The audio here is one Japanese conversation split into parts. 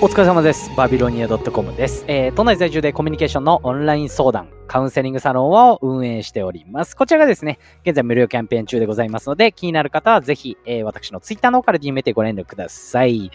お疲れ様です。バビロニア .com です。えー、都内在住でコミュニケーションのオンライン相談、カウンセリングサロンを運営しております。こちらがですね、現在無料キャンペーン中でございますので、気になる方はぜひ、えー、私のツイッターの方から DM でご連絡ください。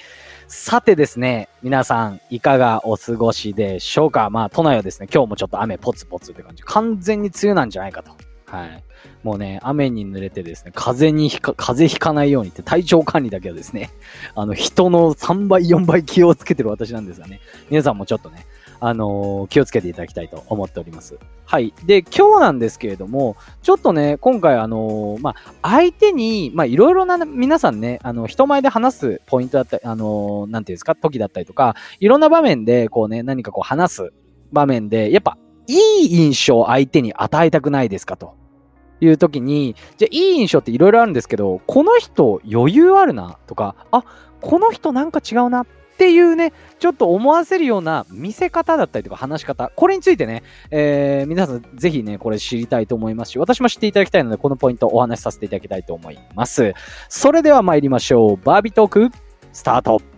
さてですね、皆さん、いかがお過ごしでしょうか？まあ、都内はですね、今日もちょっと雨ポツポツって感じ。完全に梅雨なんじゃないかと。はい。もうね、雨に濡れてですね、風にひか、風邪ひかないようにって体調管理だけはですね、あの、人の3倍、4倍気をつけてる私なんですがね、皆さんもちょっとね、あのー気をつけていただきたいと思っております。はい。で、今日なんですけれども、ちょっとね、今回あのーまあ、相手に、ま、いろいろな皆さんね、あの、人前で話すポイントだったり、あのーなんていうんですか、時だったりとか、いろんな場面で、こうね、何かこう話す場面で、やっぱ、いい印象を相手に与えたくないですかと。いう時に、じゃあいい印象っていろいろあるんですけど、この人余裕あるなとか、あ、この人なんか違うなっていうね、ちょっと思わせるような見せ方だったりとか話し方、これについてね、えー皆さんぜひね、これ知りたいと思いますし、私も知っていただきたいので、このポイントお話しさせていただきたいと思います。それでは参りましょう。バービートーク、スタート。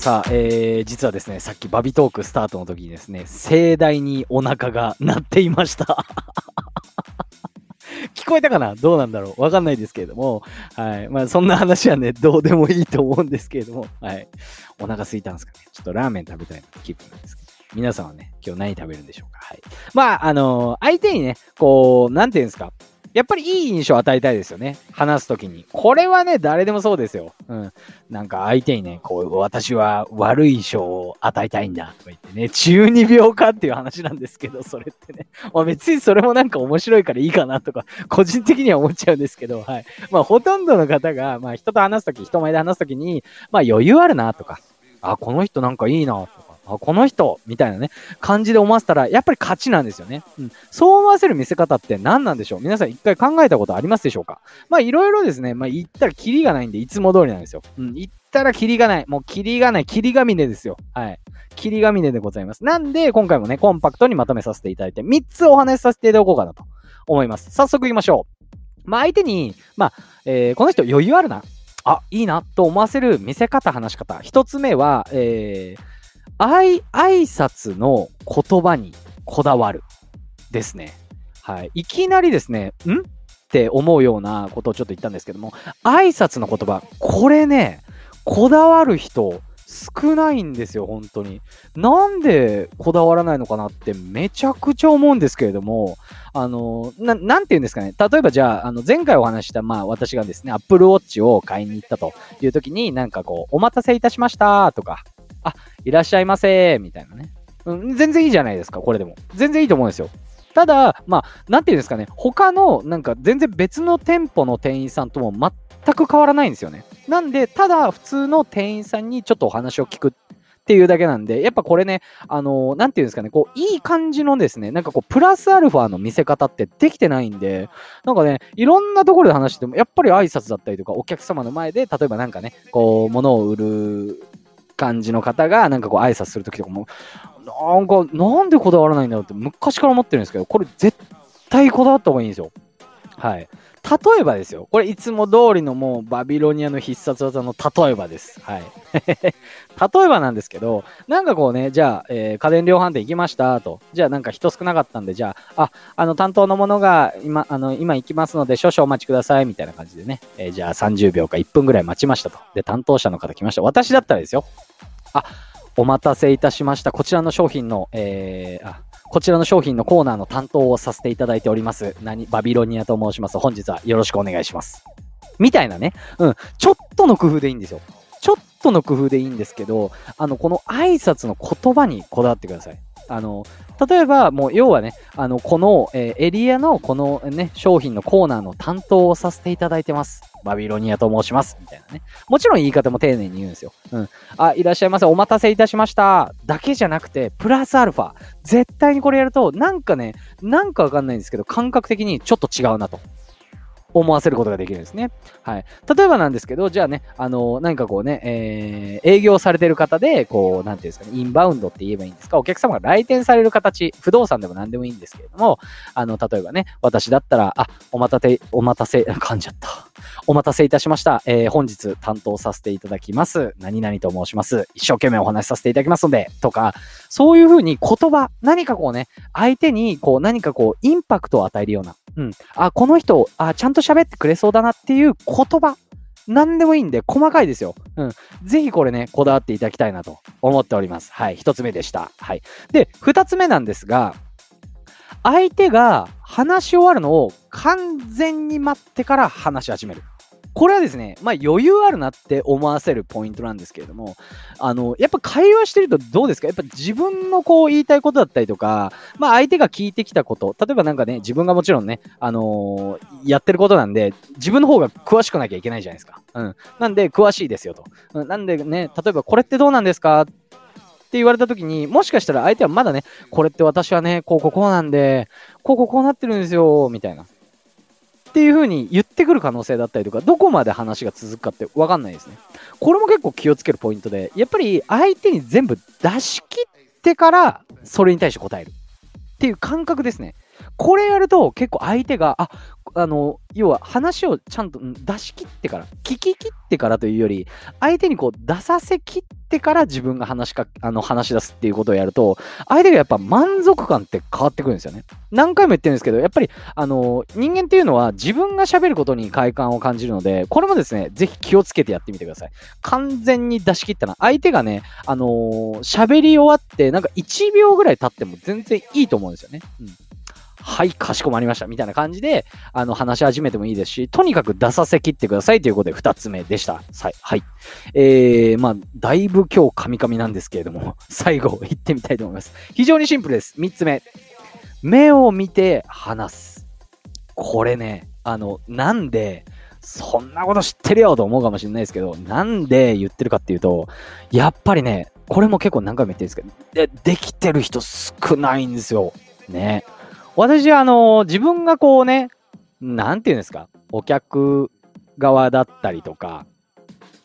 さあ、えー、実はですね、さっきバビトークスタートの時にですね、盛大にお腹が鳴っていました。聞こえたかな？どうなんだろう？わかんないですけれども、はい。まあ、そんな話はね、どうでもいいと思うんですけれども、はい。お腹空いたんですかね？ちょっとラーメン食べたいな気分なんですけど。皆さんはね、今日何食べるんでしょうか？はい。まあ、あのー相手にね、こう、なんていうんですか？やっぱりいい印象を与えたいですよね。話すときに。これはね、誰でもそうですよ。うん。なんか相手にね、こう、私は悪い印象を与えたいんだとか言ってね、中二病かっていう話なんですけど、それってね。まあ別にそれもなんか面白いからいいかなとか、個人的には思っちゃうんですけど、はい。まあほとんどの方が、まあ人と話すとき、人前で話すときに、まあ余裕あるなとか、あ、この人なんかいいなとか、あ、この人みたいなね、感じで思わせたら、やっぱり勝ちなんですよね。うん。そう思わせる見せ方って何なんでしょう皆さん一回考えたことありますでしょうか？まあいろいろですね、まあ言ったらキリがないんで、いつも通りなんですよ。うん。言ったらキリがない。もうキリがない。キリがみねですよ。はい。キリがみねでございます。なんで、今回もね、コンパクトにまとめさせていただいて、3つお話しさせていただこうかなと思います。早速行きましょう。まあ相手に、まあ、えーこの人余裕あるな。あ、いいなと思わせる見せ方、話し方。一つ目は、えー、挨挨拶の言葉にこだわる。ですね。はい。いきなりですね、ん？って思うようなことをちょっと言ったんですけども、挨拶の言葉、これね、こだわる人少ないんですよ、本当に。なんでこだわらないのかなってめちゃくちゃ思うんですけれども、あの、ななんて言うんですかね。例えばじゃあ、あの、前回お話した、まあ私がですね、Apple Watch を買いに行ったという時に、なんかこう、お待たせいたしましたとか、あ、いらっしゃいませみたいなね。うん、全然いいじゃないですか、これでも。全然いいと思うんですよ。ただ、まあ、なんていうんですかね、他の、なんか全然別の店舗の店員さんとも全く変わらないんですよね。なんで、ただ普通の店員さんにちょっとお話を聞くっていうだけなんで、やっぱこれね、あのーなんていうんですかね、こう、いい感じのですね、なんかこう、プラスアルファの見せ方ってできてないんで、なんかね、いろんなところで話しても、やっぱり挨拶だったりとか、お客様の前で、例えばなんかね、こう、物を売る感じの方が、なんかこう、挨拶するときとかも、なんか、なんでこだわらないんだろうって昔から思ってるんですけど、これ絶対こだわった方がいいんですよ。はい。例えばですよ。これいつも通りのもうバビロニアの必殺技の例えばです。はい。例えばなんですけど、なんかこうね、じゃあ、えー家電量販店行きましたと。じゃあなんか人少なかったんで、じゃあ、あ、あの担当のものが今、あの、今行きますので少々お待ちくださいみたいな感じでね。えーじゃあ30秒か1分ぐらい待ちましたと。で、担当者の方来ました。私だったらですよ。あ、お待たせいたしました。こちらの商品の、えー、あ、こちらの商品のコーナーの担当をさせていただいております。何バビロニアと申します。本日はよろしくお願いします。みたいなね。うん。ちょっとの工夫でいいんですよ。ちょっとの工夫でいいんですけど、あの、この挨拶の言葉にこだわってください。あの、例えば、もう、要はね、あの、この、えーエリアの、このね、商品のコーナーの担当をさせていただいてます。バビロニアと申します。みたいなね。もちろん言い方も丁寧に言うんですよ。うん。あ、いらっしゃいませ。お待たせいたしました。だけじゃなくて、プラスアルファ。絶対にこれやると、なんかね、なんかわかんないんですけど、感覚的にちょっと違うなと。思わせることができるんですね。はい。例えばなんですけど、じゃあね、あの、何かこうね、えー、営業されてる方で、こう、なんていうんですかね、インバウンドって言えばいいんですか、お客様が来店される形、不動産でも何でもいいんですけれども、あの、例えばね、私だったら、あ、お待たせ、お待たせ、噛んじゃった。お待たせいたしました。えー、本日担当させていただきます。何々と申します。一生懸命お話しさせていただきますので、とか、そういうふうに言葉、何かこうね、相手にこう何かこうインパクトを与えるような、うん。あ、この人、あ、ちゃんと喋ってくれそうだなっていう言葉。何でもいいんで、細かいですよ。うん。ぜひこれね、こだわっていただきたいなと思っております。はい。一つ目でした。はい。で、2つ目なんですが、相手が話し終わるのを完全に待ってから話し始める。これはですね、まあ余裕あるなって思わせるポイントなんですけれども、あの、やっぱ会話してるとどうですか？やっぱ自分のこう言いたいことだったりとか、まあ相手が聞いてきたこと、例えばなんかね、自分がもちろんね、あのー、やってることなんで、自分の方が詳しくなきゃいけないじゃないですか。うん。なんで、詳しいですよと。うん、なんでね、例えばこれってどうなんですか？って言われた時に、もしかしたら相手はまだね、これって私はね、こうこうこうなんで、こうこうこうなってるんですよ、みたいな。っていう風に言ってくる可能性だったりとか、どこまで話が続くかって分かんないですね。これも結構気をつけるポイントで、やっぱり相手に全部出し切ってから、それに対して答える。っていう感覚ですね。これやると結構相手が、あ、あの、要は話をちゃんと出し切ってから、聞き切ってからというより、相手にこう出させ切ってから自分が話しか、あの、話し出すっていうことをやると、相手がやっぱ満足感って変わってくるんですよね。何回も言ってるんですけど、やっぱり、あの、人間っていうのは自分が喋ることに快感を感じるので、これもですね、ぜひ気をつけてやってみてください。完全に出し切ったな。相手がね、あの喋り終わって、なんか1秒ぐらい経っても全然いいと思うんですよね。うん。はい、かしこまりました。みたいな感じで、あの、話し始めてもいいですし、とにかく出させきってくださいということで、二つ目でした。はい。はい。えー、まあ、だいぶ今日カミカミなんですけれども、最後、行ってみたいと思います。非常にシンプルです。三つ目。目を見て話す。これね、あの、なんで、そんなこと知ってるよと思うかもしれないですけど、なんで言ってるかっていうと、やっぱりね、これも結構何回も言ってるんですけど、でできてる人少ないんですよ。ね。私はあの、自分がこうね、なんて言うんですか、お客側だったりとか、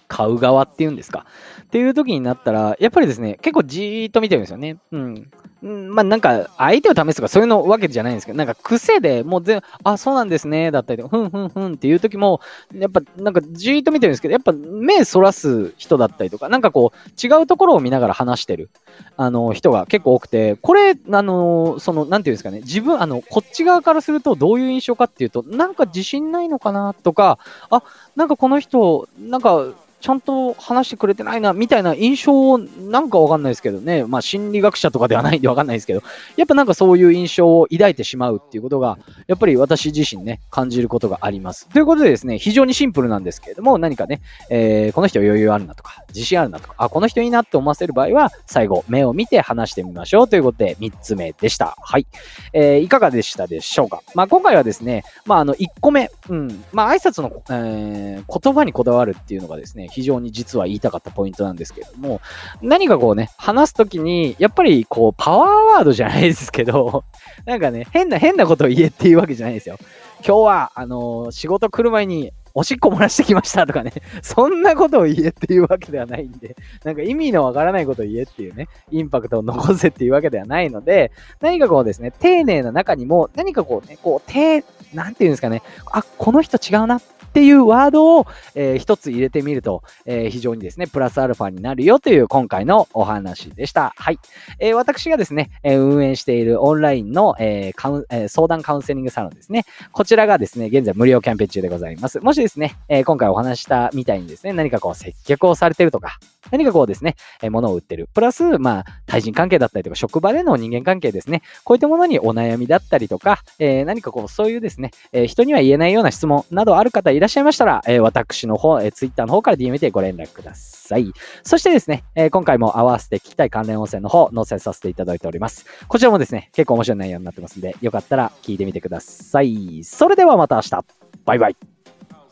買う側っていうんですか。っていう時になったら、やっぱりですね、結構じーっと見てるんですよね。うん。まあなんか、相手を試すとかそういうのわけじゃないんですけど、なんか癖でもう全、あ、そうなんですね、だったりとか、ふんふんふんっていう時も、やっぱなんかじーっと見てるんですけど、やっぱ目そらす人だったりとか、なんかこう、違うところを見ながら話してる、あの、人が結構多くて、これ、あの、その、なんていうんですかね、自分、あの、こっち側からするとどういう印象かっていうと、なんか自信ないのかなとか、あ、なんかこの人、なんか、ちゃんと話してくれてないな、みたいな印象を、なんかわかんないですけどね。まあ、心理学者とかではないんでわかんないですけど、やっぱなんかそういう印象を抱いてしまうっていうことが、やっぱり私自身ね、感じることがあります。ということでですね、非常にシンプルなんですけれども、何かね、えー、この人余裕あるなとか、自信あるなとか、あ、この人いいなって思わせる場合は、最後、目を見て話してみましょうということで、3つ目でした。はい。えー、いかがでしたでしょうかまあ、今回はですね、まあ、あの、1個目、うん、まあ、挨拶の、えー、言葉にこだわるっていうのがですね、非常に実は言いたかったポイントなんですけれども、何かこうね、話すときに、やっぱりこう、パワーワードじゃないですけど、なんかね、変な、変なことを言えっていうわけじゃないですよ。今日は、あのー、仕事来る前に、おしっこ漏らしてきましたとかね、そんなことを言えっていうわけではないんで、なんか意味のわからないことを言えっていうね、インパクトを残せっていうわけではないので、何かこうですね、丁寧な中にも、何かこうね、こう、丁、なんていうんですかね、あ、この人違うなっっていうワードを、えー、一つ入れてみると、えー、非常にですね、プラスアルファになるよという今回のお話でした。はい。えー、私がですね、え運営しているオンラインの、えカウンえ相談カウンセリングサロンですね。こちらがですね、現在無料キャンペーン中でございます。もしですね、え今回お話したみたいにですね、何かこう接客をされてるとか、何かこうですね、え物を売ってる。プラス、まあ、対人関係だったりとか、職場での人間関係ですね。こういったものにお悩みだったりとか、え何かこう、そういうですね、え人には言えないような質問などある方いらっしゃいましたら、え私の方、え Twitter の方から DM でご連絡ください。そしてですね、え今回も合わせて聞きたい関連音声の方、載せさせていただいております。こちらもですね、結構面白い内容になってますんで、よかったら聞いてみてください。それではまた明日。バイバイ。